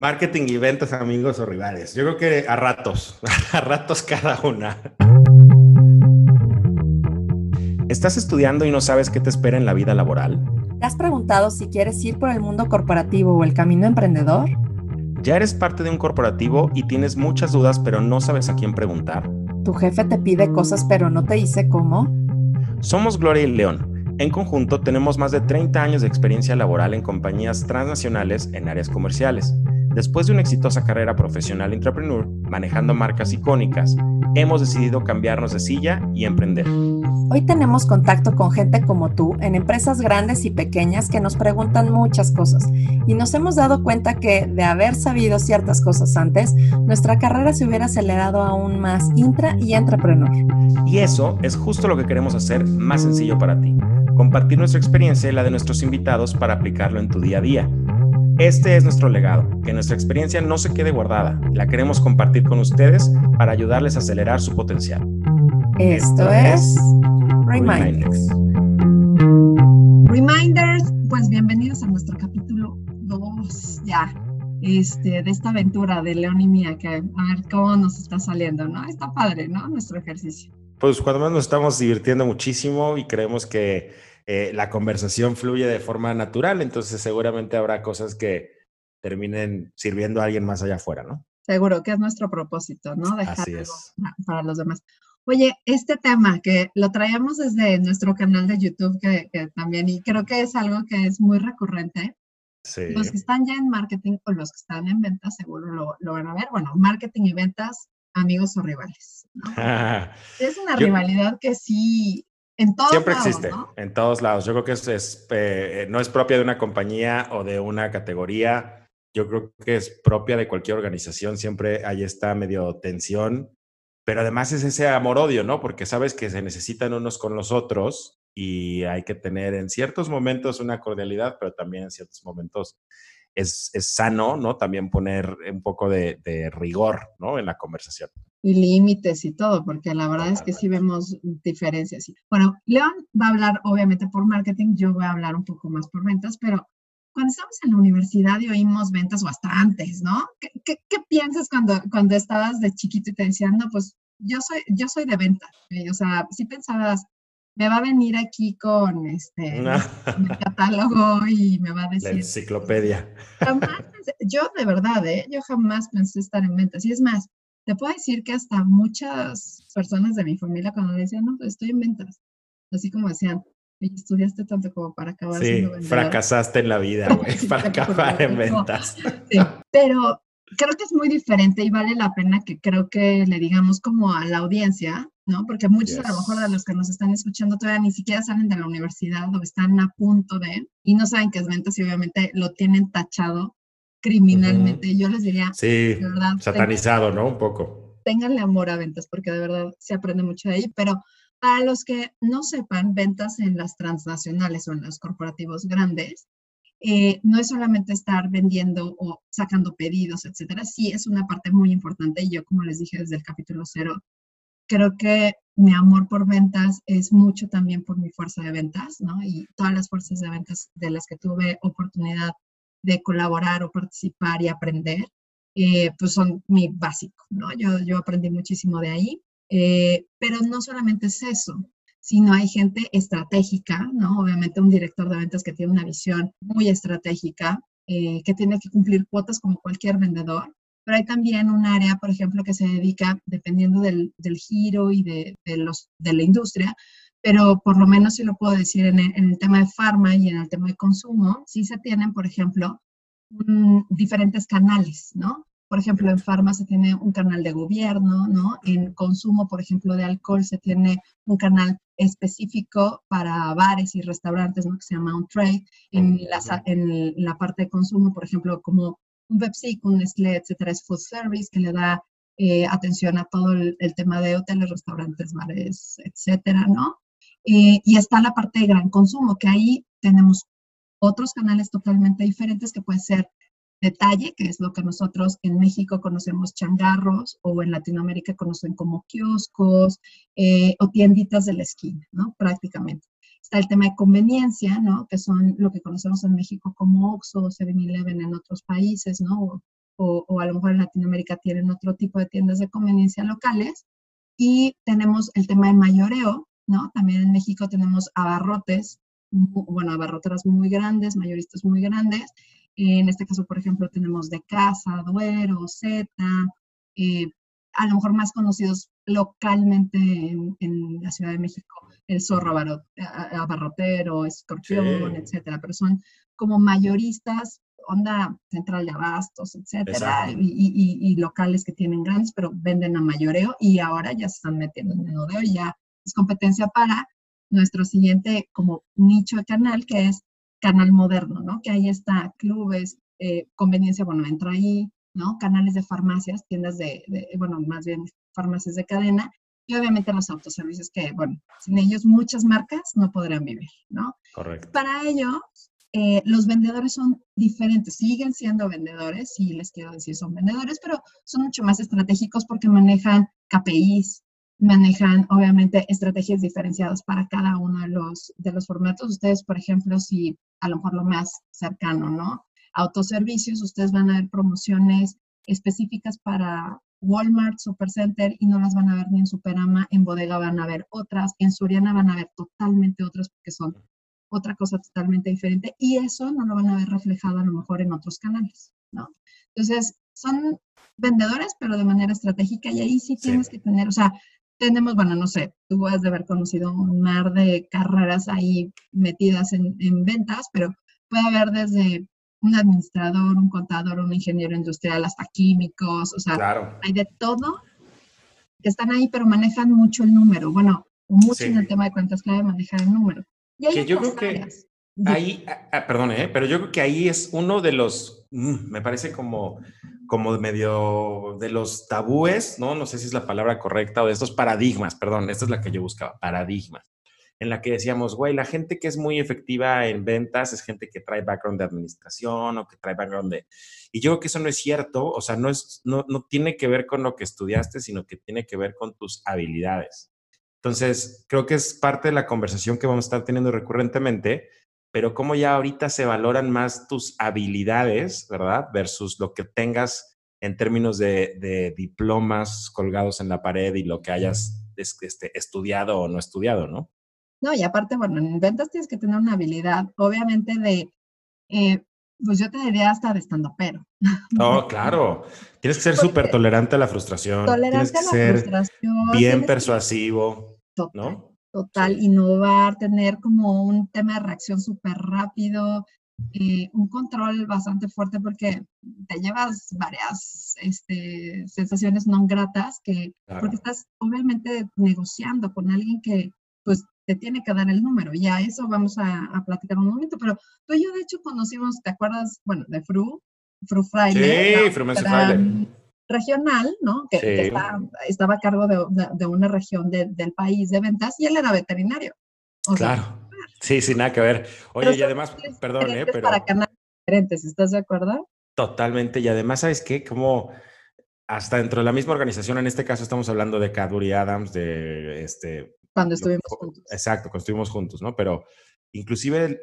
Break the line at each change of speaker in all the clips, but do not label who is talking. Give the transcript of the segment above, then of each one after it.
Marketing y ventas, amigos o rivales. Yo creo que a ratos, a ratos cada una. ¿Estás estudiando y no sabes qué te espera en la vida laboral?
¿Te has preguntado si quieres ir por el mundo corporativo o el camino emprendedor?
¿Ya eres parte de un corporativo y tienes muchas dudas pero no sabes a quién preguntar?
¿Tu jefe te pide cosas pero no te dice cómo?
Somos Gloria y León. En conjunto tenemos más de 30 años de experiencia laboral en compañías transnacionales en áreas comerciales Después de una exitosa carrera profesional entrepreneur, manejando marcas icónicas, hemos decidido cambiarnos de silla y emprender.
Hoy tenemos contacto con gente como tú en empresas grandes y pequeñas que nos preguntan muchas cosas y nos hemos dado cuenta que de haber sabido ciertas cosas antes, nuestra carrera se hubiera acelerado aún más intra y entrepreneur.
Y eso es justo lo que queremos hacer más sencillo para ti, compartir nuestra experiencia y la de nuestros invitados para aplicarlo en tu día a día este es nuestro legado, que nuestra experiencia no se quede guardada, la queremos compartir con ustedes para ayudarles a acelerar su potencial.
Esto, es Reminders.
Reminders, pues bienvenidos a nuestro capítulo 2 ya, este, de esta aventura de León y mía, que a ver cómo nos está saliendo, ¿no? Está padre, ¿no? Nuestro ejercicio.
Pues cuando más nos estamos divirtiendo muchísimo y creemos que eh, la conversación fluye de forma natural, entonces seguramente habrá cosas que terminen sirviendo a alguien más allá afuera, ¿no?
Seguro que es nuestro propósito, ¿no? Dejar Así es. para los demás. Oye, este tema que lo traemos desde nuestro canal de YouTube, que, también, y creo que es algo que es muy recurrente. Sí. Los que están ya en marketing o los que están en ventas seguro lo, lo van a ver. Bueno, marketing y ventas, amigos o rivales. es una rivalidad que sí en todos
Siempre existe, en todos lados. Yo creo que es, eh, no es propia de una compañía o de una categoría. Yo creo que es propia de cualquier organización. Siempre hay esta medio tensión, pero además es ese amor-odio, ¿no? Porque sabes que se necesitan unos con los otros y hay que tener en ciertos momentos una cordialidad, pero también en ciertos momentos es, es sano, ¿no? También poner un poco de, de rigor, ¿no? En la conversación
y límites y todo, porque la verdad es que sí vemos diferencias. Bueno, León va a hablar obviamente por marketing, yo voy a hablar un poco más por ventas, pero cuando estamos en la universidad y oímos ventas bastantes, ¿no? ¿Qué, qué, piensas cuando, cuando estabas de chiquito y te decían, no, pues yo soy, yo soy de ventas? O sea, si pensabas, me va a venir aquí con este catálogo y me va a decir.
La enciclopedia.
Jamás yo de verdad, ¿eh? yo jamás pensé estar en ventas. Y es más, te puedo decir que hasta muchas personas de mi familia cuando decían, no, pues estoy en ventas, así como decían, estudiaste tanto como para acabar
sí, fracasaste en la vida, güey, para acabar en ventas.
Sí, pero creo que es muy diferente y vale la pena que creo que le digamos como a la audiencia, ¿no? Porque muchos a lo mejor de los que nos están escuchando todavía ni siquiera salen de la universidad o están a punto de y no saben qué es ventas y obviamente lo tienen tachado criminalmente. Yo les diría,
sí, satanizado, ¿no? Un poco.
Ténganle amor a ventas, porque de verdad se aprende mucho de ahí, pero para los que no sepan, ventas en las transnacionales o en los corporativos grandes, eh, no es solamente estar vendiendo o sacando pedidos, etcétera. Sí, es una parte muy importante. Y yo, como les dije desde el capítulo cero, creo que mi amor por ventas es mucho también por mi fuerza de ventas, ¿no? Y todas las fuerzas de ventas de las que tuve oportunidad de colaborar o participar y aprender, eh, pues son mi básico, ¿no? Yo, yo aprendí muchísimo de ahí, eh, pero no solamente es eso, sino hay gente estratégica, ¿no? Obviamente un director de ventas que tiene una visión muy estratégica, eh, que tiene que cumplir cuotas como cualquier vendedor, pero hay también un área, por ejemplo, que se dedica, dependiendo del, del giro y de, de, los, de la industria, pero por lo menos sí lo puedo decir en el, tema de farma y en el tema de consumo, sí se tienen, por ejemplo, diferentes canales, ¿no? Por ejemplo, en farma se tiene un canal de gobierno, ¿no? En consumo, por ejemplo, de alcohol se tiene un canal específico para bares y restaurantes, ¿no? Que se llama un trade. En la, en la parte de consumo, por ejemplo, como un Pepsi, un Nestlé, etcétera, es food service, que le da eh, atención a todo el, el, tema de hoteles, restaurantes, bares, etcétera, ¿no? Eh, y está la parte de gran consumo, que ahí tenemos otros canales totalmente diferentes que puede ser detalle, que es lo que nosotros en México conocemos changarros o en Latinoamérica conocen como kioscos eh, o tienditas de la esquina, ¿no? Prácticamente. Está el tema de conveniencia, ¿no? Que son lo que conocemos en México como Oxxo o 7-Eleven en otros países, ¿no? o, o, a lo mejor en Latinoamérica tienen otro tipo de tiendas de conveniencia locales. Y tenemos el tema de mayoreo, ¿no? También en México tenemos abarrotes, bueno, abarroteras muy grandes, mayoristas muy grandes. En este caso, por ejemplo, tenemos de Casa, Duero, Zeta, eh, a lo mejor más conocidos localmente en, la Ciudad de México, el zorro abarrotero, escorpión, etcétera, pero son como mayoristas, onda central de abastos, etcétera, y, locales que tienen grandes, pero venden a mayoreo y ahora ya se están metiendo en menudeo y ya es competencia para nuestro siguiente como nicho de canal, que es canal moderno, ¿no? Que ahí está clubes, eh, conveniencia, bueno, entra ahí, ¿no? Canales de farmacias, tiendas de, bueno, más bien farmacias de cadena, y obviamente los autoservicios que, bueno, sin ellos muchas marcas no podrán vivir, ¿no?
Correcto.
Para ello, eh, los vendedores son diferentes, siguen siendo vendedores, sí les quiero decir son vendedores, pero son mucho más estratégicos porque manejan KPIs, manejan obviamente estrategias diferenciadas para cada uno de los, de los formatos. Ustedes, por ejemplo, si a lo mejor lo más cercano, ¿no? autoservicios, ustedes van a ver promociones específicas para Walmart, Supercenter y no las van a ver ni en Superama, en Bodega van a ver otras, en Suriana van a ver totalmente otras porque son otra cosa totalmente diferente y eso no lo van a ver reflejado a lo mejor en otros canales, ¿no? Entonces, son vendedores, pero de manera estratégica y ahí sí tienes que tener, o sea, tenemos, bueno, no sé, tú has de haber conocido un mar de carreras ahí metidas en, en ventas, pero puede haber desde un administrador, un contador, un ingeniero industrial, hasta químicos, o sea, hay de todo que están ahí, pero manejan mucho el número. Bueno, mucho en el tema de cuentas clave manejan el número.
Y hay que yo creo que ahí, ah, ah, perdón, ¿eh? pero yo creo que ahí es uno de los, mm, me parece como, como medio de los tabúes, ¿no? No sé si es la palabra correcta o de estos paradigmas, perdón, esta es la que yo buscaba, paradigmas en la que decíamos, güey, la gente que es muy efectiva en ventas es gente que trae background de administración o que trae background de... Y yo creo que eso no es cierto, o sea, no, es, no, no tiene que ver con lo que estudiaste, sino que tiene que ver con tus habilidades. Entonces, creo que es parte de la conversación que vamos a estar teniendo recurrentemente, pero como ya ahorita se valoran más tus habilidades, ¿verdad? Versus lo que tengas en términos de, de diplomas colgados en la pared y lo que hayas este, estudiado o no estudiado, ¿no?
No, y aparte, bueno, en ventas tienes que tener una habilidad, obviamente, de, eh, pues yo te diría hasta de estando pero.
Oh, claro. Tienes que ser súper tolerante a la frustración. Tolerante a la ser frustración. Bien persuasivo, ¿no?
Total, innovar, tener como un tema de reacción súper rápido, eh, un control bastante fuerte porque te llevas varias este, sensaciones no gratas que, porque estás obviamente negociando con alguien que pues te tiene que dar el número. Ya eso vamos a, a platicar un momento, pero tú y yo de hecho conocimos, ¿te acuerdas? Bueno, de Fru, Fru Fraile.
Sí, Fru Fraile.
Regional, ¿no? Que, estaba a cargo de, de, una región del país de ventas y él era veterinario.
claro. Sí, sin nada que ver. Oye, y además, perdón, ¿eh? Pero...
Para canales diferentes, ¿estás de acuerdo?
Totalmente. Y además, ¿sabes qué? Como hasta dentro de la misma organización, en este caso estamos hablando de Cadbury Adams, de este,
cuando estuvimos juntos.
Exacto, cuando estuvimos juntos, ¿no? Pero inclusive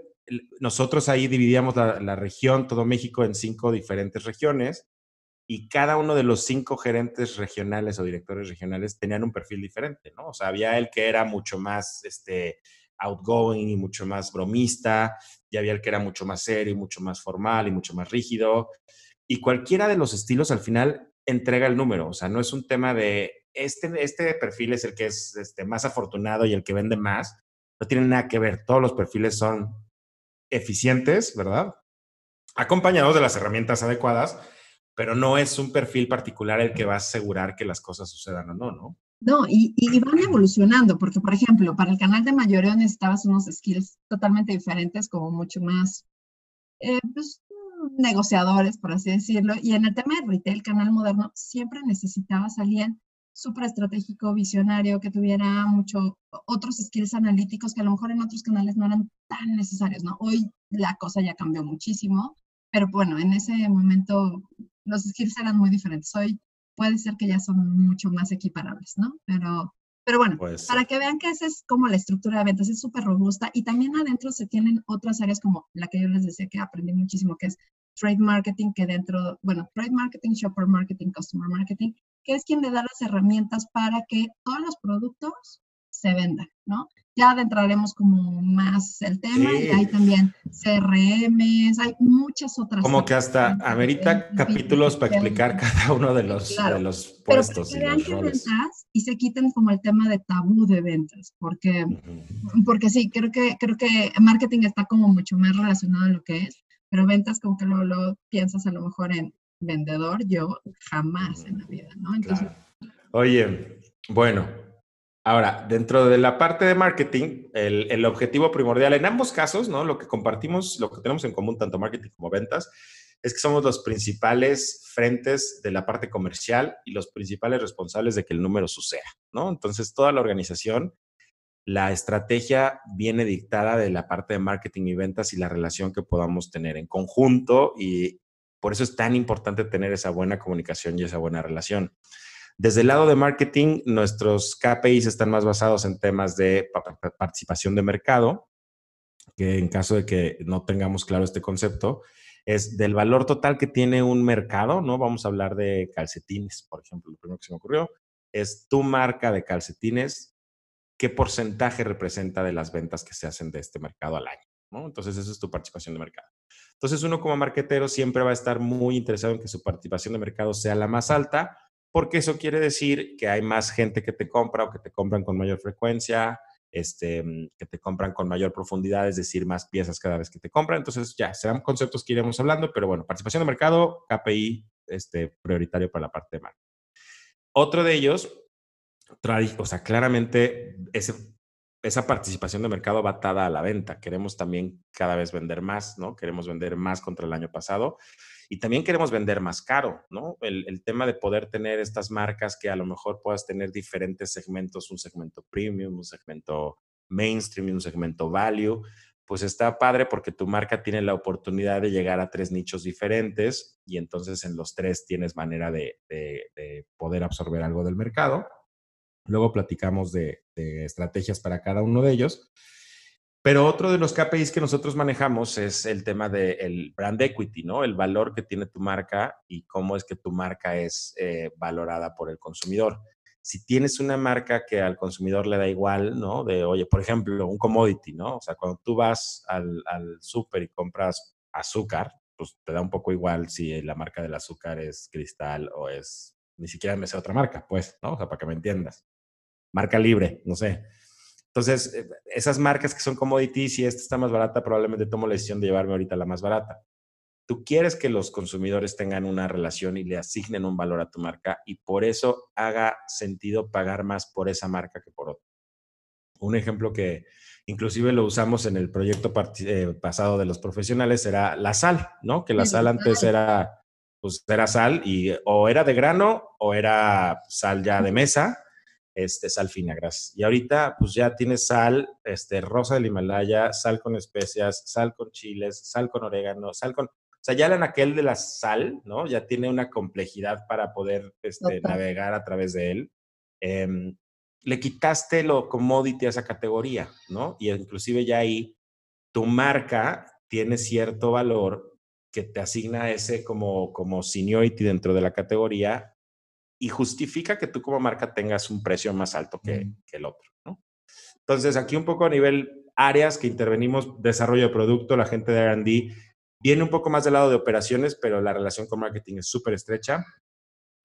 nosotros ahí dividíamos la, región, todo México, en cinco diferentes regiones y cada uno de los cinco gerentes regionales o directores regionales tenían un perfil diferente, ¿no? O sea, había el que era mucho más este, outgoing y mucho más bromista, y había el que era mucho más serio y mucho más formal y mucho más rígido. Y cualquiera de los estilos al final entrega el número, o sea, no es un tema de este, este perfil es el que es este, más afortunado y el que vende más. No tiene nada que ver. Todos los perfiles son eficientes, ¿verdad? Acompañados de las herramientas adecuadas, pero no es un perfil particular el que va a asegurar que las cosas sucedan o no, ¿no?
No, y, y, van evolucionando, porque por ejemplo, para el canal de mayoreo necesitabas unos skills totalmente diferentes, como mucho más, eh, pues, negociadores, por así decirlo. Y en el tema de retail, canal moderno, siempre necesitabas a alguien súper estratégico, visionario, que tuviera mucho otros skills analíticos que a lo mejor en otros canales no eran tan necesarios, ¿no? Hoy la cosa ya cambió muchísimo, pero bueno, en ese momento los skills eran muy diferentes. Hoy puede ser que ya son mucho más equiparables, ¿no? Pero, pero bueno, para que vean que esa es como la estructura de ventas, es súper robusta y también adentro se tienen otras áreas como la que yo les decía que aprendí muchísimo, que es trade marketing que dentro, bueno, trade marketing, shopper marketing, customer marketing, que es quien le da las herramientas para que todos los productos se vendan, ¿no? Ya adentraremos como más el tema y hay también CRMs, hay muchas otras.
Como que hasta amerita capítulos para explicar cada uno de los, de los puestos
y los roles. Ventas y se quiten como el tema de tabú de ventas, porque, porque sí, creo que, creo que marketing está como mucho más relacionado a lo que es, pero ventas como que luego, lo piensas a lo mejor en vendedor, yo jamás en la vida, ¿no? Entonces,
Oye, bueno, Ahora, dentro de la parte de marketing, el, objetivo primordial en ambos casos, ¿no? Lo que compartimos, lo que tenemos en común, tanto marketing como ventas, es que somos los principales frentes de la parte comercial y los principales responsables de que el número suceda, ¿no? Entonces, toda la organización, la estrategia viene dictada de la parte de marketing y ventas y la relación que podamos tener en conjunto y por eso es tan importante tener esa buena comunicación y esa buena relación. Desde el lado de marketing, nuestros KPIs están más basados en temas de participación de mercado, que en caso de que no tengamos claro este concepto, es del valor total que tiene un mercado, ¿no? Vamos a hablar de calcetines, por ejemplo, lo primero que se me ocurrió, es tu marca de calcetines, qué porcentaje representa de las ventas que se hacen de este mercado al año, ¿no? Entonces, eso es tu participación de mercado. Entonces, uno como marketero siempre va a estar muy interesado en que su participación de mercado sea la más alta, porque eso quiere decir que hay más gente que te compra o que te compran con mayor frecuencia, este, mm, que te compran con mayor profundidad, es decir, más piezas cada vez que te compran. Entonces, ya, serán conceptos que iremos hablando, pero bueno, participación de mercado, KPI, este, prioritario para la parte de marketing. Otro de ellos, o sea, claramente ese, esa participación de mercado va atada a la venta. Queremos también cada vez vender más, ¿no? Queremos vender más contra el año pasado y también queremos vender más caro, ¿no? El, tema de poder tener estas marcas que a lo mejor puedas tener diferentes segmentos, un segmento premium, un segmento mainstream y un segmento value, pues está padre porque tu marca tiene la oportunidad de llegar a tres nichos diferentes y entonces en los tres tienes manera de, poder absorber algo del mercado. Luego platicamos de, de estrategias para cada uno de ellos. Pero otro de los KPIs que nosotros manejamos es el tema del brand equity, ¿no? El valor que tiene tu marca y cómo es que tu marca es eh, valorada por el consumidor. Si tienes una marca que al consumidor le da igual, ¿no? De, oye, por ejemplo, un commodity, ¿no? O sea, cuando tú vas al, al súper y compras azúcar, pues te da un poco igual si la marca del azúcar es Cristal o es, ni siquiera me sé otra marca, pues, ¿no? O sea, para que me entiendas. Marca libre, no sé. Entonces, eh, esas marcas que son commodities, si esta está más barata, probablemente tomo la decisión de llevarme ahorita la más barata. Tú quieres que los consumidores tengan una relación y le asignen un valor a tu marca y por eso haga sentido pagar más por esa marca que por otra. Un ejemplo que inclusive lo usamos en el proyecto eh, pasado de los profesionales era la sal, ¿no? Que la sal antes era, pues era sal y o era de grano o era sal ya de mesa este, sal fina, gracias. Y ahorita, pues ya tienes sal, este, rosa del Himalaya, sal con especias, sal con chiles, sal con orégano, sal con... O sea, ya el aquel de la sal, ¿no? Ya tiene una complejidad para poder este, navegar a través de él. Em, le quitaste lo commodity a esa categoría, ¿no? Y inclusive ya ahí tu marca tiene cierto valor que te asigna ese como, como seniority dentro de la categoría y justifica que tú como marca tengas un precio más alto que, el otro. ¿no? Entonces, aquí un poco a nivel áreas que intervenimos, desarrollo de producto, la gente de RD viene un poco más del lado de operaciones, pero la relación con marketing es súper estrecha.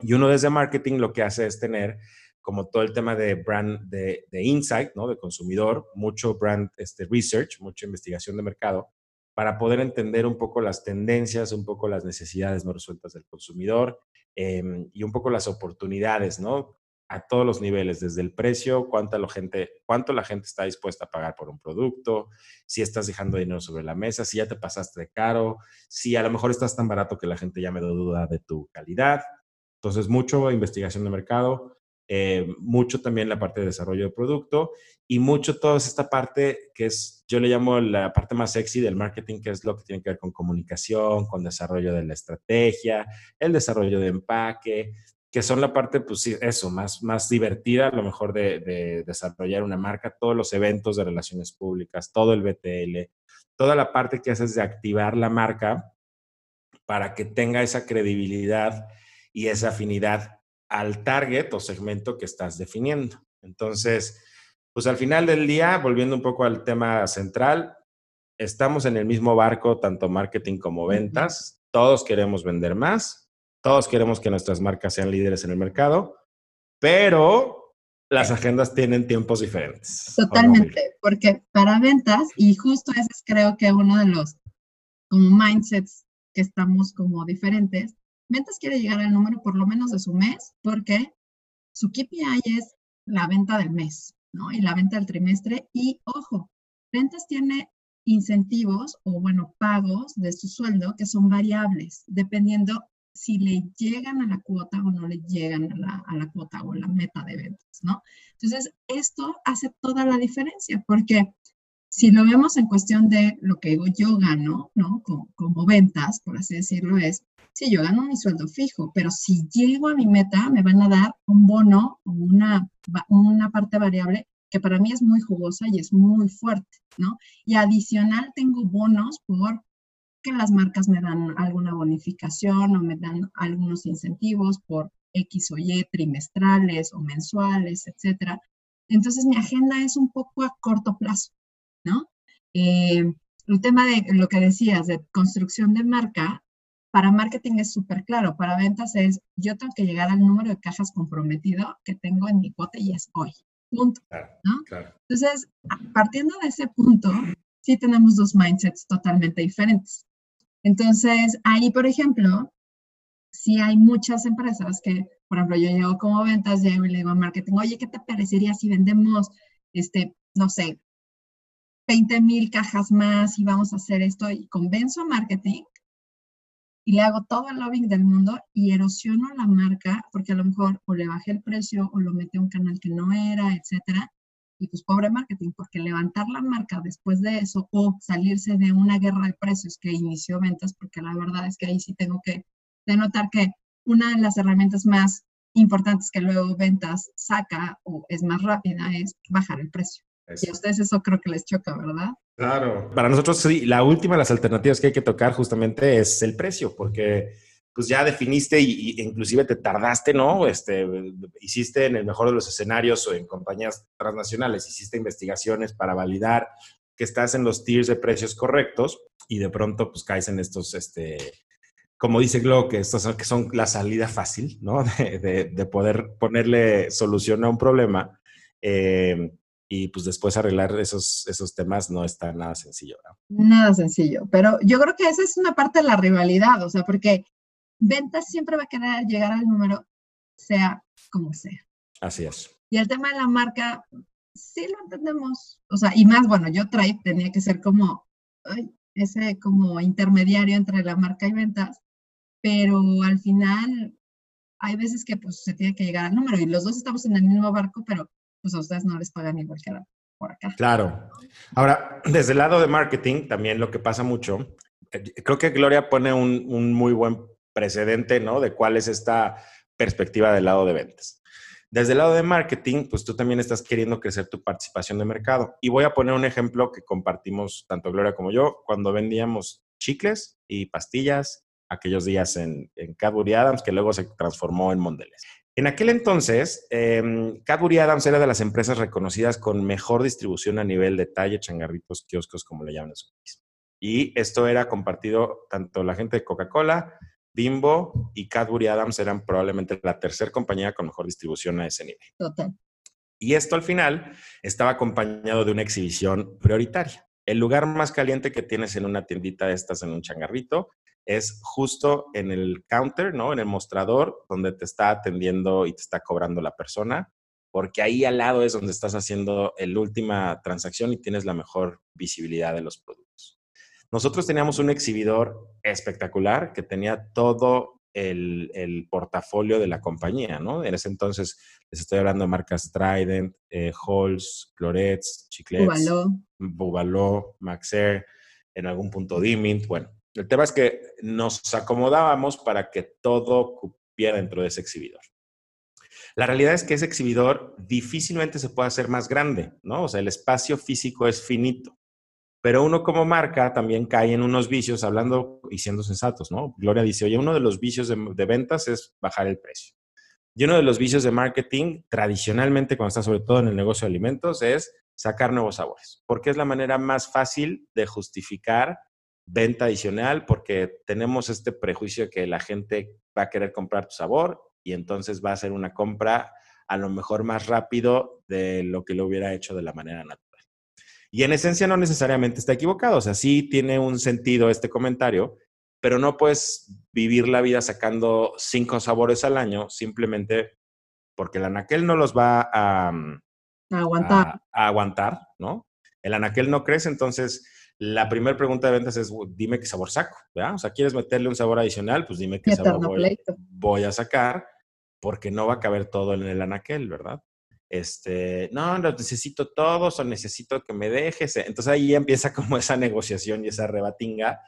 Y uno desde marketing lo que hace es tener como todo el tema de brand, de, de insight, ¿no? De consumidor, mucho brand este, research, mucha investigación de mercado, para poder entender un poco las tendencias, un poco las necesidades no resueltas del consumidor Em, y un poco las oportunidades, ¿no? A todos los niveles, desde el precio, cuánto la, gente, cuánto la gente está dispuesta a pagar por un producto, si estás dejando dinero sobre la mesa, si ya te pasaste de caro, si a lo mejor estás tan barato que la gente ya me da duda de tu calidad. Entonces, mucho investigación de mercado, eh, mucho también la parte de desarrollo de producto y mucho toda esta parte que es, yo le llamo la parte más sexy del marketing, que es lo que tiene que ver con comunicación, con desarrollo de la estrategia, el desarrollo de empaque, que son la parte, pues sí, eso, más, más divertida a lo mejor de, de desarrollar una marca, todos los eventos de relaciones públicas, todo el BTL, toda la parte que haces de activar la marca para que tenga esa credibilidad y esa afinidad al target o segmento que estás definiendo. Entonces, pues al final del día, volviendo un poco al tema central, estamos en el mismo barco, tanto marketing como ventas. Todos queremos vender más, todos queremos que nuestras marcas sean líderes en el mercado, pero las agendas tienen tiempos diferentes.
Totalmente, porque para ventas, y justo ese es creo que uno de los como mindsets que estamos como diferentes, ventas quiere llegar al número por lo menos de su mes, porque su KPI es la venta del mes, ¿no? Y la venta del trimestre. Y ojo, ventas tiene incentivos o, bueno, pagos de su sueldo que son variables, dependiendo si le llegan a la cuota o no le llegan a la, a la cuota o la meta de ventas, ¿no? Entonces, esto hace toda la diferencia, porque si lo vemos en cuestión de lo que yo gano, ¿no? Como, ventas, por así decirlo, es, si yo gano mi sueldo fijo, pero si llego a mi meta, me van a dar un bono o una, una parte variable que para mí es muy jugosa y es muy fuerte, ¿no? Y adicional tengo bonos por que las marcas me dan alguna bonificación o me dan algunos incentivos por X o Y trimestrales o mensuales, etcétera. Entonces mi agenda es un poco a corto plazo, ¿no? Eh, el tema de lo que decías de construcción de marca, para marketing es súper claro, para ventas es, yo tengo que llegar al número de cajas comprometido que tengo en mi cuota y es hoy, punto, ¿no? Entonces, partiendo de ese punto, sí tenemos dos mindsets totalmente diferentes. Entonces, ahí, por ejemplo, sí hay muchas empresas que, por ejemplo, yo llego como ventas, llego y le digo a marketing, oye, ¿qué te parecería si vendemos, este, no sé, 20 mil cajas más y vamos a hacer esto? Y convenzo a marketing y le hago todo el lobbying del mundo y erosiono la marca porque a lo mejor o le bajé el precio o lo metí a un canal que no era, etcétera. Y pues pobre marketing, porque levantar la marca después de eso o salirse de una guerra de precios que inició ventas, porque la verdad es que ahí sí tengo que denotar que una de las herramientas más importantes que luego ventas saca o es más rápida es bajar el precio. Y a ustedes eso creo que les choca, ¿verdad?
Claro. Para nosotros sí, la última de las alternativas que hay que tocar justamente es el precio, porque pues ya definiste y, inclusive te tardaste, ¿no? Este, hiciste en el mejor de los escenarios o en compañías transnacionales, hiciste investigaciones para validar que estás en los tiers de precios correctos y de pronto pues caes en estos, este, como dice Glo, que estos son, que son la salida fácil, ¿no? De, de, poder ponerle solución a un problema. Eh, y pues después arreglar esos, esos temas no está nada sencillo.
¿no? Nada sencillo, pero yo creo que esa es una parte de la rivalidad, o sea, porque ventas siempre va a querer llegar al número, sea como sea.
Así es.
Y el tema de la marca, sí lo entendemos. O sea, y más, bueno, yo Tribe tenía que ser como ese como intermediario entre la marca y ventas, pero al final hay veces que pues se tiene que llegar al número y los dos estamos en el mismo barco, pero pues a ustedes no les pagan igual que por acá.
Claro. Ahora, desde el lado de marketing, también lo que pasa mucho, eh, creo que Gloria pone un, un muy buen precedente, ¿no? De cuál es esta perspectiva del lado de ventas. Desde el lado de marketing, pues tú también estás queriendo crecer tu participación de mercado. Y voy a poner un ejemplo que compartimos tanto Gloria como yo cuando vendíamos chicles y pastillas aquellos días en, en Cadbury Adams, que luego se transformó en Mondelez. En aquel entonces, eh, Cadbury Adams era de las empresas reconocidas con mejor distribución a nivel de talle, changarritos, kioscos, como le llaman en su país. Y esto era compartido tanto la gente de Coca-Cola Bimbo y Cadbury Adams eran probablemente la tercera compañía con mejor distribución a ese nivel.
Total.
Y esto al final estaba acompañado de una exhibición prioritaria. El lugar más caliente que tienes en una tiendita de estas, en un changarrito, es justo en el counter, ¿no? En el mostrador donde te está atendiendo y te está cobrando la persona, porque ahí al lado es donde estás haciendo la última transacción y tienes la mejor visibilidad de los productos. Nosotros teníamos un exhibidor espectacular que tenía todo el, portafolio de la compañía, ¿no? En ese entonces les estoy hablando de marcas Trident, eh, Halls, Clorets, Chiclets,
Bubaló,
Bubaló Maxer, en algún punto Dimint. Bueno, el tema es que nos acomodábamos para que todo cupiera dentro de ese exhibidor. La realidad es que ese exhibidor difícilmente se puede hacer más grande, ¿no? O sea, el espacio físico es finito. Pero uno como marca también cae en unos vicios, hablando y siendo sensatos, ¿no? Gloria dice, oye, uno de los vicios de, de ventas es bajar el precio. Y uno de los vicios de marketing, tradicionalmente, cuando está sobre todo en el negocio de alimentos, es sacar nuevos sabores, porque es la manera más fácil de justificar venta adicional, porque tenemos este prejuicio de que la gente va a querer comprar tu sabor y entonces va a ser una compra a lo mejor más rápido de lo que lo hubiera hecho de la manera natural. Y en esencia no necesariamente está equivocado, o sea, sí tiene un sentido este comentario, pero no puedes vivir la vida sacando cinco sabores al año simplemente porque el anaquel no los va a,
mm, aguantar.
A, aguantar, ¿no? El anaquel no crece, entonces la primera pregunta de ventas es, dime qué sabor saco, ¿verdad? O sea, ¿quieres meterle un sabor adicional? Pues dime qué sabor voy, voy, a sacar, porque no va a caber todo en el anaquel, ¿verdad? este, no, no necesito todos o necesito que me dejes. Entonces ahí empieza como esa negociación y esa rebatinga.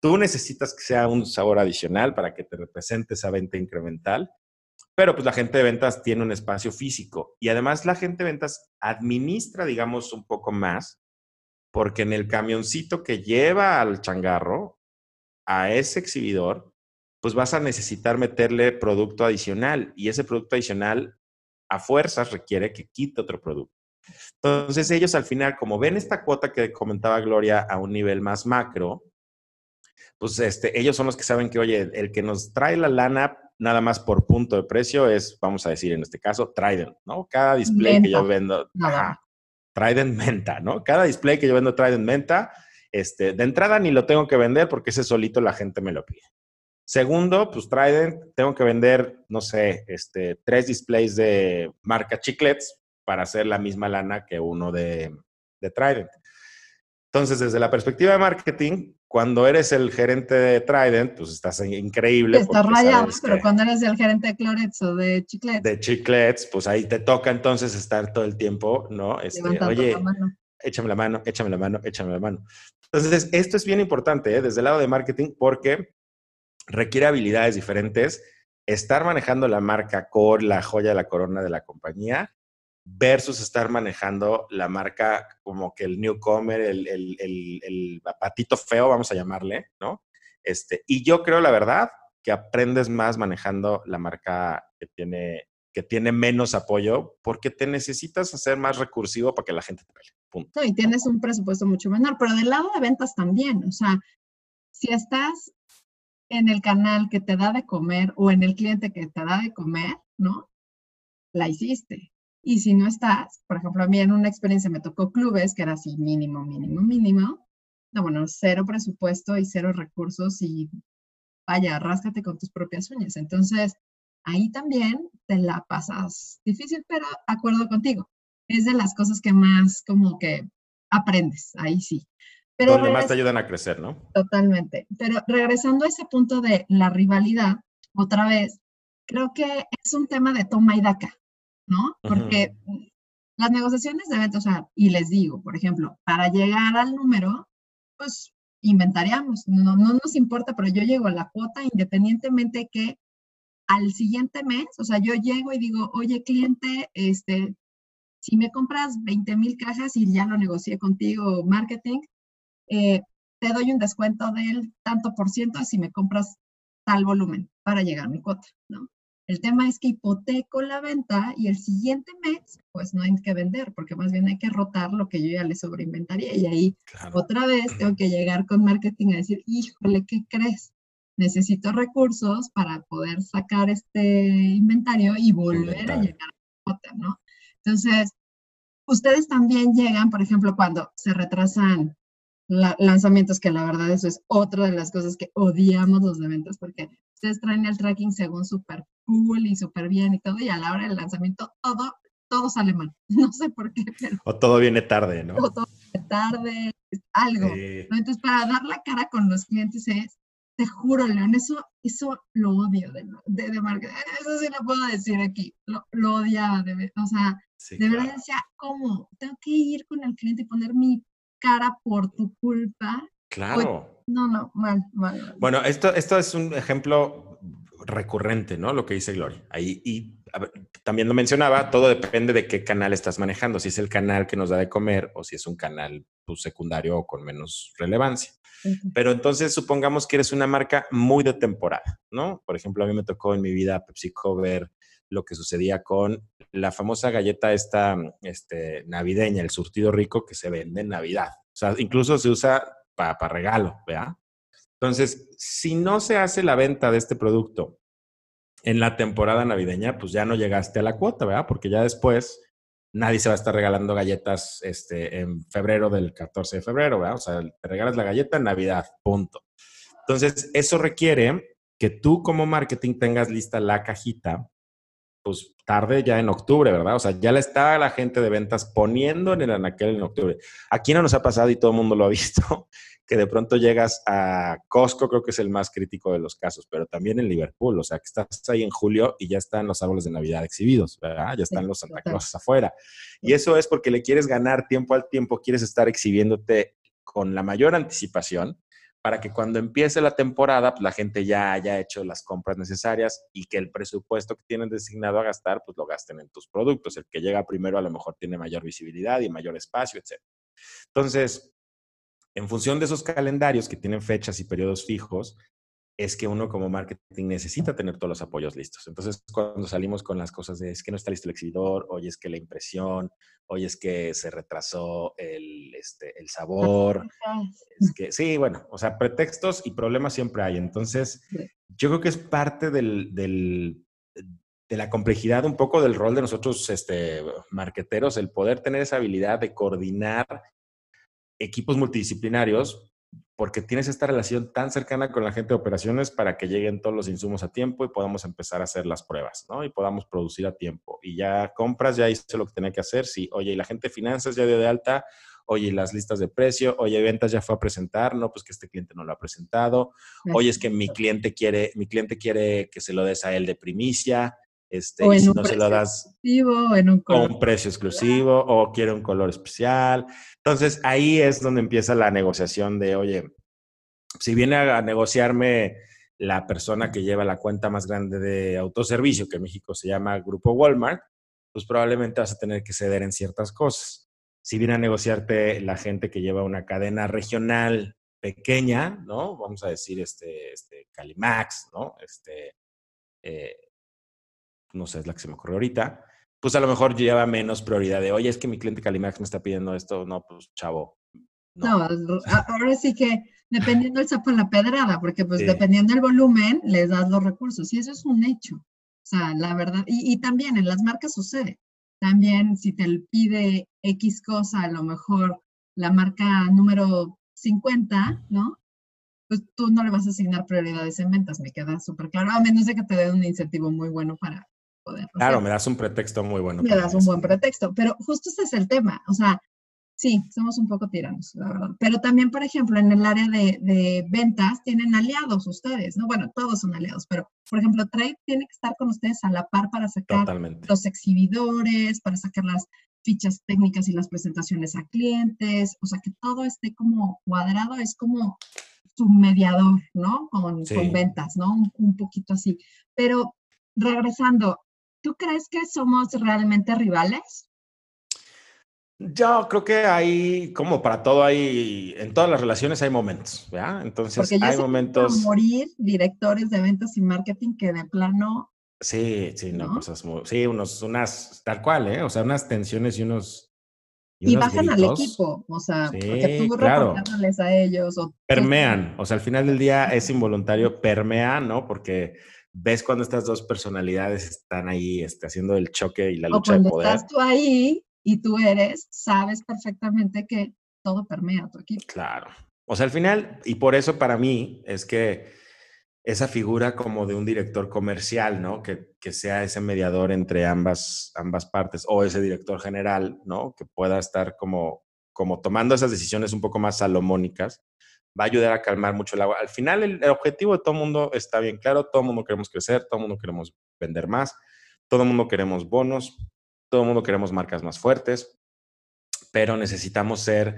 Tú necesitas que sea un sabor adicional para que te represente esa venta incremental, pero pues la gente de ventas tiene un espacio físico y además la gente de ventas administra, digamos, un poco más, porque en el camioncito que lleva al changarro, a ese exhibidor, pues vas a necesitar meterle producto adicional y ese producto adicional a fuerzas requiere que quite otro producto. Entonces ellos al final, como ven esta cuota que comentaba Gloria a un nivel más macro, pues este, ellos son los que saben que, oye, el que nos trae la lana nada más por punto de precio es, vamos a decir en este caso, Trident, ¿no? Cada display que yo vendo, Trident Menta, ¿no? Cada display que yo vendo Trident Menta, este, de entrada ni lo tengo que vender porque ese solito la gente me lo pide. Segundo, pues Trident, tengo que vender, no sé, este, tres displays de marca Chiclets para hacer la misma lana que uno de, de Trident. Entonces, desde la perspectiva de marketing, cuando eres el gerente de Trident, pues estás increíble.
Estás rayado, pero cuando eres el gerente de Clorets o de Chiclets.
De Chiclets, pues ahí te toca entonces estar todo el tiempo, ¿no? Este, oye, échame la mano, échame la mano, échame la mano. Entonces, esto es bien importante ¿eh? desde el lado de marketing porque requiere habilidades diferentes. Estar manejando la marca core, la joya de la corona de la compañía, versus estar manejando la marca como que el newcomer, el, el, el, patito feo, vamos a llamarle, ¿no? Este, y yo creo, la verdad, que aprendes más manejando la marca que tiene, que tiene menos apoyo porque te necesitas hacer más recursivo para que la gente te pele. Punto.
y tienes un presupuesto mucho menor, pero del lado de ventas también, o sea, si estás en el canal que te da de comer o en el cliente que te da de comer, ¿no? La hiciste. Y si no estás, por ejemplo, a mí en una experiencia me tocó clubes que era así mínimo, mínimo, mínimo. No, bueno, cero presupuesto y cero recursos y vaya, ráscate con tus propias uñas. Entonces, ahí también te la pasas difícil, pero acuerdo contigo. Es de las cosas que más como que aprendes, ahí sí.
Pero donde más te ayudan a crecer, ¿no?
Totalmente. Pero regresando a ese punto de la rivalidad, otra vez, creo que es un tema de toma y daca, ¿no? Porque las negociaciones de o sea, y les digo, por ejemplo, para llegar al número, pues inventariamos, no, no nos importa, pero yo llego a la cuota independientemente que al siguiente mes, o sea, yo llego y digo, oye, cliente, este, si me compras 20 mil cajas y ya lo negocié contigo, marketing, eh, te doy un descuento del tanto por ciento si me compras tal volumen para llegar a mi cuota, ¿no? El tema es que hipoteco la venta y el siguiente mes, pues no hay que vender, porque más bien hay que rotar lo que yo ya le sobreinventaría. Y ahí otra vez tengo que llegar con marketing a decir, híjole, ¿qué crees? Necesito recursos para poder sacar este inventario y volver a llegar a cuota, ¿no? Entonces, ustedes también llegan, por ejemplo, cuando se retrasan lanzamientos, que la verdad eso es otra de las cosas que odiamos los de ventas, porque ustedes traen el tracking según súper cool y súper bien y todo, y a la hora del lanzamiento todo, todo sale mal. No sé por qué, pero...
O todo viene tarde, ¿no?
O todo viene tarde, algo. Entonces, para dar la cara con los clientes es, te juro, León, eso, eso lo odio de, de, marketing. Eso sí lo puedo decir aquí. Lo, lo odiaba, de, o sea, de verdad decía, ¿cómo? Tengo que ir con el cliente y poner mi cara por tu culpa.
Claro.
No, no, mal, mal,
Bueno, esto, esto es un ejemplo recurrente, ¿no? Lo que dice Gloria. Ahí, y también lo mencionaba, todo depende de qué canal estás manejando, si es el canal que nos da de comer o si es un canal pues, secundario o con menos relevancia. Pero entonces supongamos que eres una marca muy de temporada, ¿no? Por ejemplo, a mí me tocó en mi vida PepsiCo ver lo que sucedía con la famosa galleta esta este, navideña, el surtido rico que se vende en Navidad. O sea, incluso se usa para regalo, ¿verdad? Entonces, si no se hace la venta de este producto en la temporada navideña, pues ya no llegaste a la cuota, ¿verdad? Porque ya después nadie se va a estar regalando galletas este, en febrero del 14 de febrero, ¿verdad? O sea, te regalas la galleta en Navidad, punto. Entonces, eso requiere que tú como marketing tengas lista la cajita, pues tarde ya en octubre, ¿verdad? O sea, ya le está la gente de ventas poniendo en el anaquel en octubre. Aquí no nos ha pasado y todo el mundo lo ha visto, que de pronto llegas a Costco, creo que es el más crítico de los casos, pero también en Liverpool, o sea, que estás ahí en julio y ya están los árboles de Navidad exhibidos, ¿verdad? Ya están los Santa Claus afuera. Y eso es porque le quieres ganar tiempo al tiempo, quieres estar exhibiéndote con la mayor anticipación para que cuando empiece la temporada, pues la gente ya haya hecho las compras necesarias y que el presupuesto que tienen designado a gastar, pues lo gasten en tus productos. El que llega primero a lo mejor tiene mayor visibilidad y mayor espacio, etc. Entonces, en función de esos calendarios que tienen fechas y periodos fijos, es que uno como marketing necesita tener todos los apoyos listos. Entonces, cuando salimos con las cosas de es que no está listo el exhibidor, hoy es que la impresión, hoy es que se retrasó el, este, el sabor, es que sí, bueno, o sea, pretextos y problemas siempre hay. Entonces, yo creo que es parte del, del, de la complejidad un poco del rol de nosotros, este, marqueteros, el poder tener esa habilidad de coordinar equipos multidisciplinarios porque tienes esta relación tan cercana con la gente de operaciones para que lleguen todos los insumos a tiempo y podamos empezar a hacer las pruebas, ¿no? Y podamos producir a tiempo. Y ya compras, ya hice lo que tenía que hacer. Sí, oye, y la gente de finanzas ya dio de alta, oye, las listas de precio, oye, ventas ya fue a presentar, no, pues que este cliente no lo ha presentado, oye, es que mi cliente quiere, mi cliente quiere que se lo des a él de primicia, este, y si no se lo das
en un,
un precio exclusivo o quiere un color especial. Entonces ahí es donde empieza la negociación de, oye, si viene a negociarme la persona que lleva la cuenta más grande de autoservicio, que en México se llama Grupo Walmart, pues probablemente vas a tener que ceder en ciertas cosas. Si viene a negociarte la gente que lleva una cadena regional pequeña, ¿no? Vamos a decir, este, este Calimax, ¿no? Este, eh, no sé, es la que se me ocurrió ahorita, pues a lo mejor lleva menos prioridad de, oye, es que mi cliente Calimax me está pidiendo esto, no, pues chavo.
No, ahora sí que dependiendo el sapo en la pedrada, porque pues dependiendo del volumen, les das los recursos y eso es un hecho. O sea, la verdad, y, y también en las marcas sucede. También si te pide X cosa, a lo mejor la marca número 50, ¿no? Pues tú no le vas a asignar prioridades en ventas, me queda súper claro, a menos de que te dé un incentivo muy bueno para,
Claro, me das un pretexto muy bueno.
Me das un buen pretexto, pero justo ese es el tema, o sea, sí, somos un poco tiranos, la verdad. Pero también, por ejemplo, en el área de, ventas tienen aliados ustedes, ¿no? Bueno, todos son aliados, pero, por ejemplo, Trade tiene que estar con ustedes a la par para sacar los exhibidores, para sacar las fichas técnicas y las presentaciones a clientes, o sea, que todo esté como cuadrado, es como su mediador, ¿no? Con, ventas, ¿no? un poquito así. Pero regresando, ¿Tú crees que somos realmente rivales?
Yo creo que hay, como para todo, hay, en todas las relaciones hay momentos, ¿verdad? Entonces hay momentos.
morir directores de ventas y marketing que de plano.
Sí, sí, no, cosas muy, sí, unos, unas, tal cual, ¿eh? O sea, unas tensiones y unos.
Y, bajan al equipo, o sea, porque tú claro. a ellos. O,
permean, o sea, al final del día es involuntario, permea, ¿no? Porque ves cuando estas dos personalidades están ahí este, haciendo el choque y la lucha de poder.
Estás tú ahí y tú eres, sabes perfectamente que todo permea a tu equipo.
Claro. O sea, al final, y por eso para mí es que esa figura como de un director comercial, ¿no? Que, que sea ese mediador entre ambas, ambas partes, o ese director general, ¿no? Que pueda estar como, como tomando esas decisiones un poco más salomónicas, va a ayudar a calmar mucho el agua. Al final, el, objetivo de todo el mundo está bien claro, todo el mundo queremos crecer, todo el mundo queremos vender más, todo el mundo queremos bonos, todo el mundo queremos marcas más fuertes, pero necesitamos ser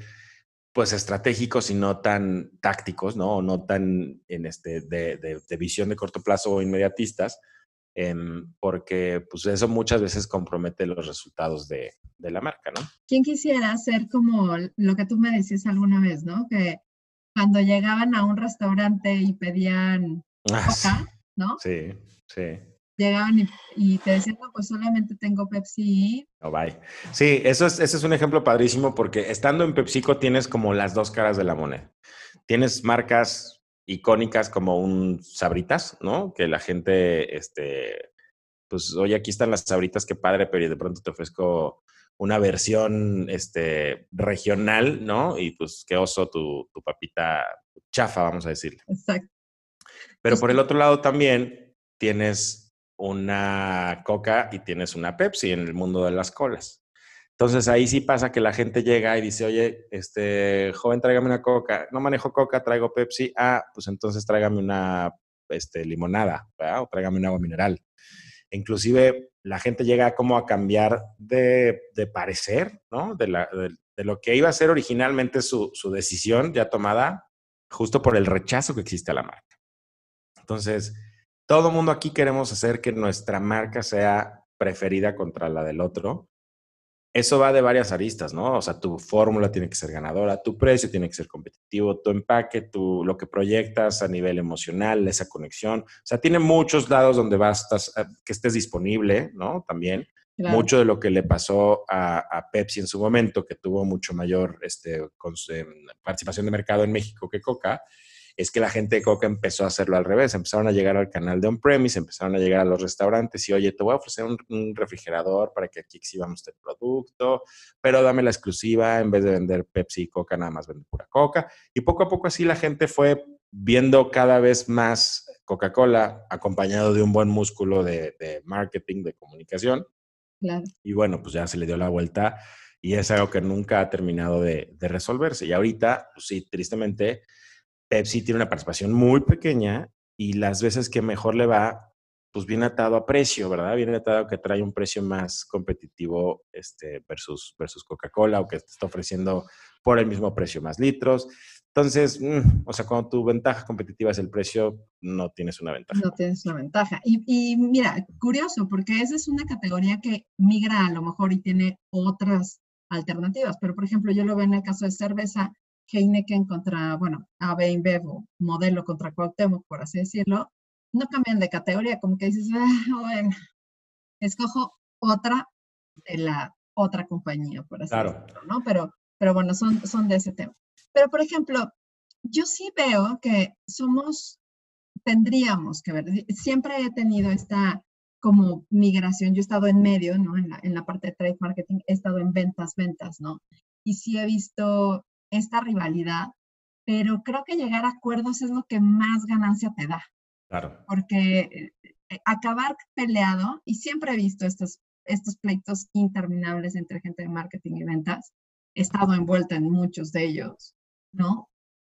pues estratégicos y no tan tácticos, ¿no? no tan en este, de, de, visión de corto plazo o inmediatistas em, porque pues eso muchas veces compromete los resultados de, la marca, ¿no?
¿Quién quisiera hacer como lo que tú me decías alguna vez, ¿no? Que cuando llegaban a un restaurante y pedían
ah,
coca, ¿no?
Sí, sí.
Llegaban y, te decían, no, pues solamente tengo Pepsi.
Oh, bye. Sí, eso es, ese es un ejemplo padrísimo porque estando en PepsiCo tienes como las dos caras de la moneda. Tienes marcas icónicas como un Sabritas, ¿no? Que la gente, este, pues, oye, aquí están las Sabritas, qué padre, pero de pronto te ofrezco una versión este, regional, ¿no? Y pues qué oso tu, tu papita chafa, vamos a decirle.
Exacto.
Pero por el otro lado también tienes una Coca y tienes una Pepsi en el mundo de las colas. Entonces ahí sí pasa que la gente llega y dice, oye, este joven, tráigame una coca. No manejo coca, traigo Pepsi. Ah, pues entonces tráigame una este, limonada, o tráigame un agua mineral. Inclusive la gente llega como a cambiar de, parecer, ¿no? De, lo que iba a ser originalmente su, su decisión ya tomada justo por el rechazo que existe a la marca. Entonces, todo mundo aquí queremos hacer que nuestra marca sea preferida contra la del otro eso va de varias aristas, ¿no? O sea, tu fórmula tiene que ser ganadora, tu precio tiene que ser competitivo, tu empaque, tu, lo que proyectas a nivel emocional, esa conexión. O sea, tiene muchos lados donde bastas eh, que estés disponible, ¿no? También. Mucho de lo que le pasó a, Pepsi en su momento, que tuvo mucho mayor este, em, participación de mercado en México que Coca, es que la gente de Coca empezó a hacerlo al revés. Empezaron a llegar al canal de on-premise, empezaron a llegar a los restaurantes y, oye, te voy a ofrecer un, refrigerador para que aquí exhibamos este producto, pero dame la exclusiva en vez de vender Pepsi y Coca, nada más vende pura Coca. Y poco a poco así la gente fue viendo cada vez más Coca-Cola acompañado de un buen músculo de, marketing, de comunicación. Y bueno, pues ya se le dio la vuelta y es algo que nunca ha terminado de, de resolverse. Y ahorita, pues sí, tristemente, Pepsi tiene una participación muy pequeña y las veces que mejor le va, pues viene atado a precio, ¿verdad? Viene atado que trae un precio más competitivo este, versus, versus Coca-Cola o que está ofreciendo por el mismo precio más litros. Entonces, mm, o sea, cuando tu ventaja competitiva es el precio, no tienes una ventaja.
No tienes una ventaja. Y, mira, curioso, porque esa es una categoría que migra a lo mejor y tiene otras alternativas. Pero, por ejemplo, yo lo veo en el caso de cerveza, Heineken contra, bueno, AB InBev o modelo contra Cuauhtémoc, por así decirlo, no cambian de categoría, como que dices, ah, bueno, escojo otra de la otra compañía, por así decirlo, ¿no? Pero, pero bueno, son, son de ese tema. Pero, por ejemplo, yo sí veo que somos, tendríamos que ver, siempre he tenido esta como migración, yo he estado en medio, ¿no? En la, en la parte de trade marketing, he estado en ventas, ventas, ¿no? Y sí he visto esta rivalidad, pero creo que llegar a acuerdos es lo que más ganancia te da.
Claro.
Porque eh, acabar peleado, y siempre he visto estos, estos pleitos interminables entre gente de marketing y ventas, he estado envuelta en muchos de ellos, ¿no?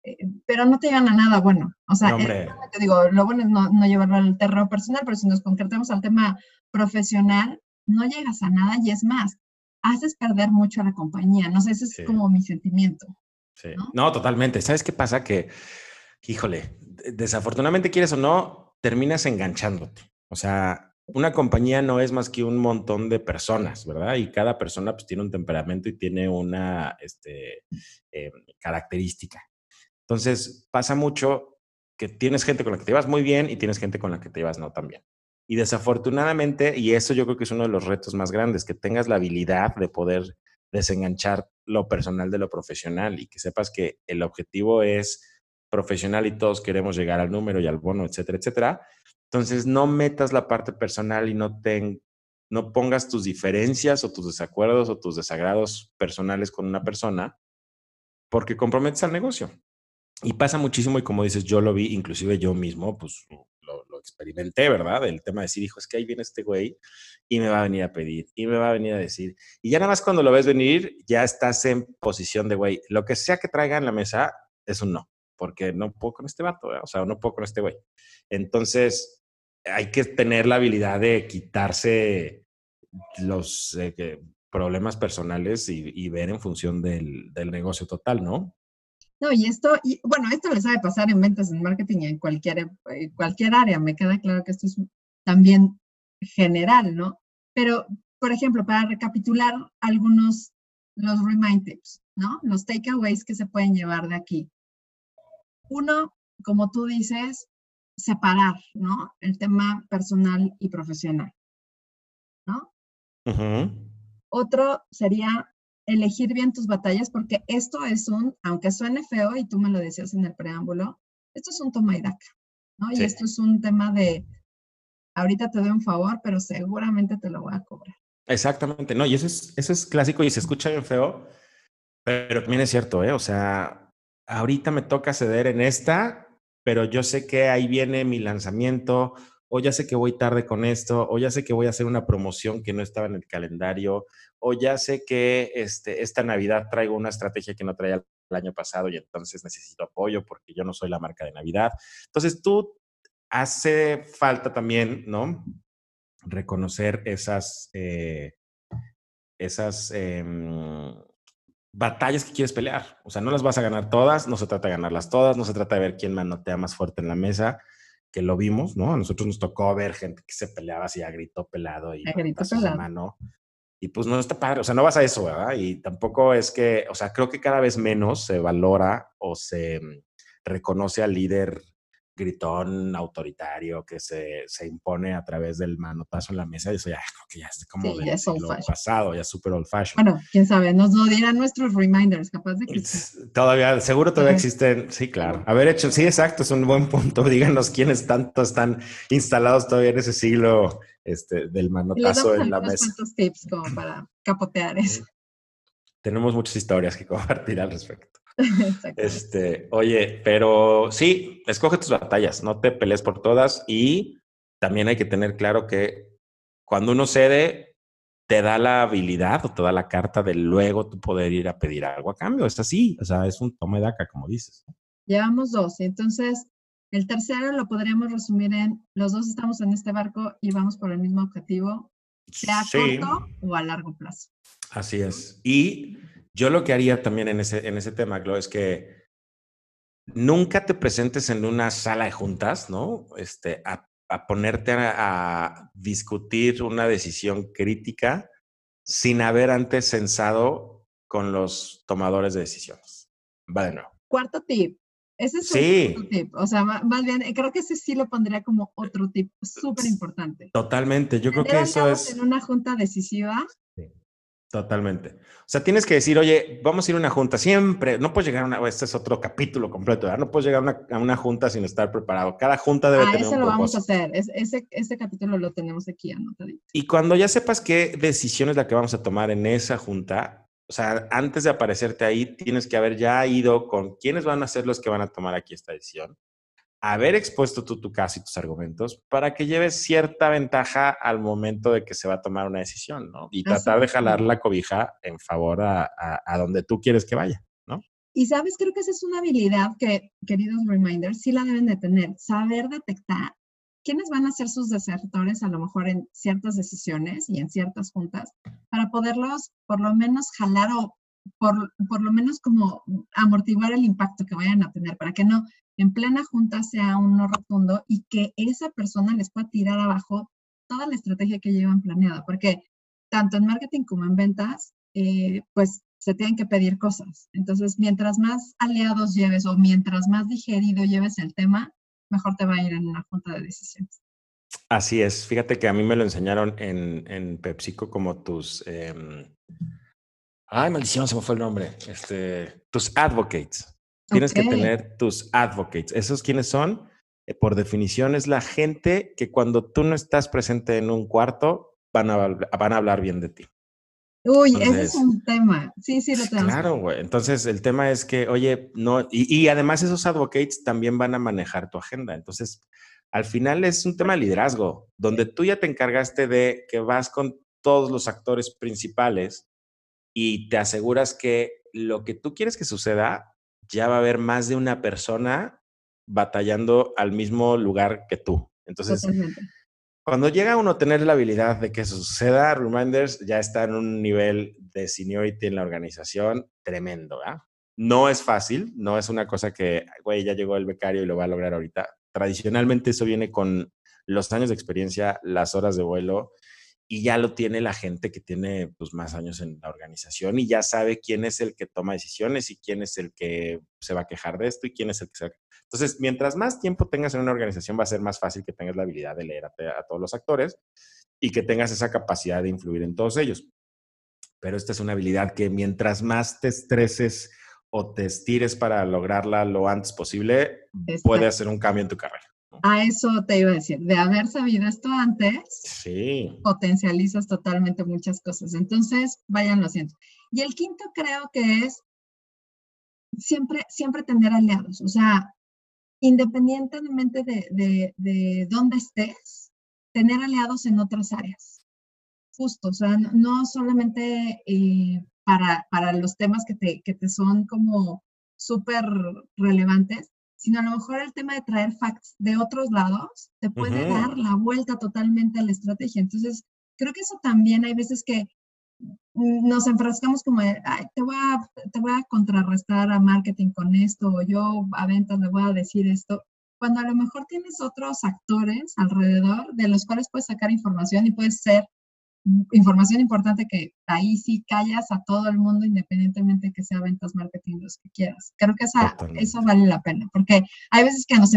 Eh, pero no te llevan a nada bueno. O sea, te digo, lo bueno es no, no, llevarlo al terreno personal, pero si nos concretamos al tema profesional, no llegas a nada y es más, haces perder mucho a la compañía. No sé, ese es como mi sentimiento.
Sí. ¿no? totalmente. ¿Sabes qué pasa? Que, híjole, desafortunadamente quieres o no, terminas enganchándote. O sea, una compañía no es más que un montón de personas, ¿verdad? Y cada persona pues tiene un temperamento y tiene una este, eh, característica. Entonces, pasa mucho que tienes gente con la que te llevas muy bien y tienes gente con la que te llevas no tan bien. Y desafortunadamente, y eso yo creo que es uno de los retos más grandes, que tengas la habilidad de poder desenganchar lo personal de lo profesional y que sepas que el objetivo es profesional y todos queremos llegar al número y al bono, etcétera, etcétera. Entonces, no metas la parte personal y no, ten, no pongas tus diferencias o tus desacuerdos o tus desagrados personales con una persona porque comprometes al negocio. Y pasa muchísimo y como dices, yo lo vi, inclusive yo mismo, pues experimenté, ¿verdad? El tema de decir, hijo, es que ahí viene este güey y me va a venir a pedir y me va a venir a decir. Y ya nada más cuando lo ves venir, ya estás en posición de, güey, lo que sea que traiga en la mesa es un no, porque no puedo con este vato, o sea, no puedo con este güey. Entonces, hay que tener la habilidad de quitarse los eh, problemas personales y, ver en función del, del negocio total, ¿no?
No, y esto, y bueno, esto le sabe pasar en ventas, en marketing y en cualquier, cualquier área. Me queda claro que esto es también general, ¿no? Pero, por ejemplo, para recapitular algunos, los remind tips, ¿no? Los takeaways que se pueden llevar de aquí. Uno, como tú dices, separar, ¿no? El tema personal y profesional, ¿no? Otro sería elegir bien tus batallas, porque esto es un, aunque suene feo y tú me lo decías en el preámbulo, esto es un toma y daca, ¿no? Y esto es un tema de, ahorita te doy un favor, pero seguramente te lo voy a cobrar.
Exactamente, no, y eso es, eso es clásico y se escucha bien feo, pero también es cierto, ¿eh? O sea, ahorita me toca ceder en esta, pero yo sé que ahí viene mi lanzamiento, o ya sé que voy tarde con esto, o ya sé que voy a hacer una promoción que no estaba en el calendario, o ya sé que este, esta Navidad traigo una estrategia que no traía el año pasado y entonces necesito apoyo porque yo no soy la marca de Navidad. Entonces tú hace falta también, ¿no? Reconocer esas, eh, esas em, batallas que quieres pelear. O sea, no las vas a ganar todas, no se trata de ganarlas todas, no se trata de ver quién manotea más fuerte en la mesa, que lo vimos, ¿no? A nosotros nos tocó ver gente que se peleaba así a grito pelado y
grito pelado.
mano. Y pues no está padre, o sea, no vas a eso, ¿verdad? Y tampoco es que, o sea, creo que cada vez menos se valora o se mm, reconoce al líder gritón autoritario que se, se, impone a través del manotazo en la mesa. Y eso ya creo que ya es como
sí, del
siglo pasado, ya súper old fashion.
Bueno, quién sabe, nos lo dirán nuestros reminders, capaz de que
Todavía, seguro todavía existen, sí, claro. Haber hecho, sí, exacto, es un buen punto. Díganos quiénes tanto están instalados todavía en ese siglo este, del manotazo en la mesa.
tips como para capotear eso.
Tenemos muchas historias que compartir al respecto. este, oye, pero sí, escoge tus batallas, no te pelees por todas y también hay que tener claro que cuando uno cede, te da la habilidad o te da la carta de luego tú poder ir a pedir algo a cambio. Es así, o sea, es un tome de acá, como dices.
Llevamos dos, entonces el tercero lo podríamos resumir en los dos estamos en este barco y vamos por el mismo objetivo, sea a corto o a largo plazo.
Así es. Y yo lo que haría también en ese, en ese tema, Glo, es que nunca te presentes en una sala de juntas, ¿no? Este, a, ponerte a, discutir una decisión crítica sin haber antes censado con los tomadores de decisiones. Va de nuevo.
Cuarto tip. Ese es sí. un tip. O sea, más bien, creo que ese sí lo pondría como otro tip súper importante.
Totalmente. Yo creo que eso es.
En una junta decisiva,
Totalmente. O sea, tienes que decir, oye, vamos a ir a una junta. Siempre, no puedes llegar a una, este es otro capítulo completo, ¿verdad? No puedes llegar a una, junta sin estar preparado. Cada junta debe ah, tener
eso lo vamos a hacer. ese, ese capítulo lo tenemos aquí anotadito.
Y cuando ya sepas qué decisión es la que vamos a tomar en esa junta, o sea, antes de aparecerte ahí, tienes que haber ya ido con quiénes van a ser los que van a tomar aquí esta decisión haber expuesto tú tu caso y tus argumentos para que lleves cierta ventaja al momento de que se va a tomar una decisión, ¿no? Y tratar de jalar la cobija en favor a, donde tú quieres que vaya, ¿no?
Y sabes, creo que esa es una habilidad que, queridos reminders, sí la deben de tener, saber detectar quiénes van a ser sus desertores a lo mejor en ciertas decisiones y en ciertas juntas, para poderlos por lo menos jalar o por, por, lo menos como amortiguar el impacto que vayan a tener, para que no en plena junta sea un no rotundo y que esa persona les pueda tirar abajo toda la estrategia que llevan planeada, porque tanto en marketing como en ventas, eh, pues se tienen que pedir cosas. Entonces, mientras más aliados lleves o mientras más digerido lleves el tema, mejor te va a ir en una junta de decisiones.
Así es. Fíjate que a mí me lo enseñaron en, en PepsiCo como tus... Em, ay, maldición, se me fue el nombre. Este, tus advocates. Tienes que tener tus advocates. ¿Esos quiénes son? Eh, por definición es la gente que cuando tú no estás presente en un cuarto van a, van a hablar bien de ti.
Uy, ese es un tema. Sí, sí, lo tenemos.
Claro, güey. Entonces, el tema es que, oye, no, y, y, además esos advocates también van a manejar tu agenda. Entonces, al final es un tema de liderazgo, donde tú ya te encargaste de que vas con todos los actores principales y te aseguras que lo que tú quieres que suceda ya va a haber más de una persona batallando al mismo lugar que tú. Entonces, cuando llega uno a tener la habilidad de que suceda, Reminders ya está en un nivel de seniority en la organización tremendo, ¿ah? No es fácil, no es una cosa que, güey, ya llegó el becario y lo va a lograr ahorita. Tradicionalmente eso viene con, los años de experiencia, las horas de vuelo, y ya lo tiene la gente que tiene pues, más años en la organización y ya sabe quién es el que toma decisiones y quién es el que se va a quejar de esto y quién es el que se va a... Entonces, mientras más tiempo tengas en una organización, va a ser más fácil que tengas la habilidad de leer a, todos los actores y que tengas esa capacidad de influir en todos ellos. Pero esta es una habilidad que mientras más te estreses o te estires para lograrla lo antes posible, puede hacer un cambio en tu carrera.
A eso te iba a decir, de haber sabido esto antes,
sí.
potencializas totalmente muchas cosas. Entonces, vayan lo haciendo. Y el quinto creo que es siempre, siempre tener aliados. O sea, independientemente de, de, dónde estés, tener aliados en otras áreas. Justo, o sea, no solamente eh, para, para, los temas que te, que te son como súper relevantes, sino a lo mejor el tema de traer facts de otros lados te puede dar la vuelta totalmente a la estrategia. Entonces, creo que eso también hay veces que nos enfrascamos como de, Ay, te, voy a, te voy a contrarrestar a marketing con esto, o yo a ventas le voy a decir esto, cuando a lo mejor tienes otros actores alrededor de los cuales puedes sacar información y puedes ser información importante que ahí sí callas a todo el mundo independientemente que sea ventas, marketing, los que quieras. Creo que esa, eso vale la pena, porque hay veces que nos,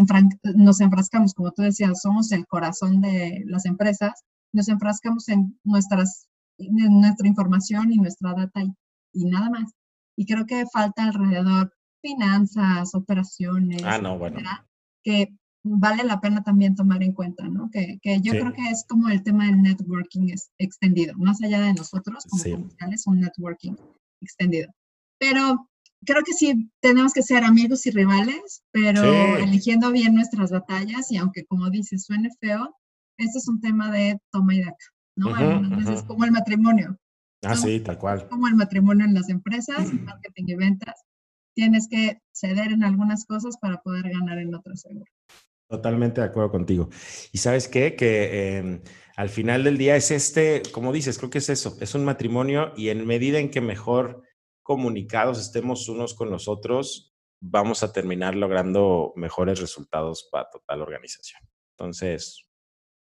nos enfrascamos, como tú decías, somos el corazón de las empresas, nos enfrascamos en nuestras, nuestra información y nuestra data y, y nada más. Y creo que falta alrededor finanzas, operaciones,
ah, no, bueno.
que vale la pena también tomar en cuenta, ¿no? Que, que yo creo que es como el tema del networking es extendido, más allá de nosotros como sí. comerciales, un networking extendido. Pero creo que sí tenemos que ser amigos y rivales, pero eligiendo bien nuestras batallas y aunque como dices suene feo, este es un tema de toma y daca, ¿no? Uh como el matrimonio.
Ah, sí, tal cual.
Como el matrimonio en las empresas, marketing y ventas. Tienes que ceder en algunas cosas para poder ganar en otras seguro.
Totalmente de acuerdo contigo. Y sabes qué? Que em, al final del día es este, como dices, creo que es eso, es un matrimonio y en medida en que mejor comunicados estemos unos con los otros, vamos a terminar logrando mejores resultados para toda la organización. Entonces,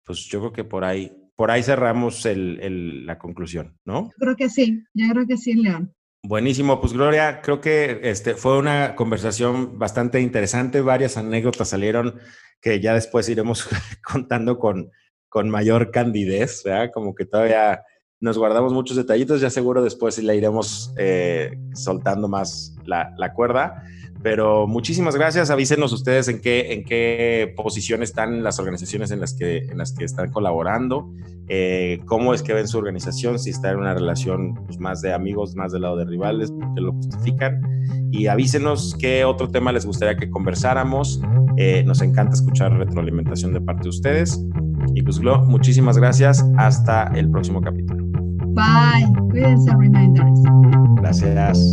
pues yo creo que por ahí, por ahí cerramos el, la conclusión, ¿no?
Yo creo que sí, yo creo que sí, León.
Buenísimo, pues Gloria, creo que este, fue una conversación bastante interesante, varias anécdotas salieron que ya después iremos contando con, con mayor candidez, ¿verdad? Como que todavía nos guardamos muchos detallitos, ya seguro después le iremos eh, soltando más la, la cuerda. Pero muchísimas gracias. Avísenos ustedes en qué, en qué posición están las organizaciones en las que, en las que están colaborando, eh, cómo es que ven su organización, si está en una relación pues, más de amigos, más del lado de rivales, porque lo justifican. Y avísenos qué otro tema les gustaría que conversáramos. Eh, nos encanta escuchar retroalimentación de parte de ustedes. Y pues, Glo, muchísimas gracias. Hasta el próximo capítulo.
Bye. Cuídense, reminders.
Gracias.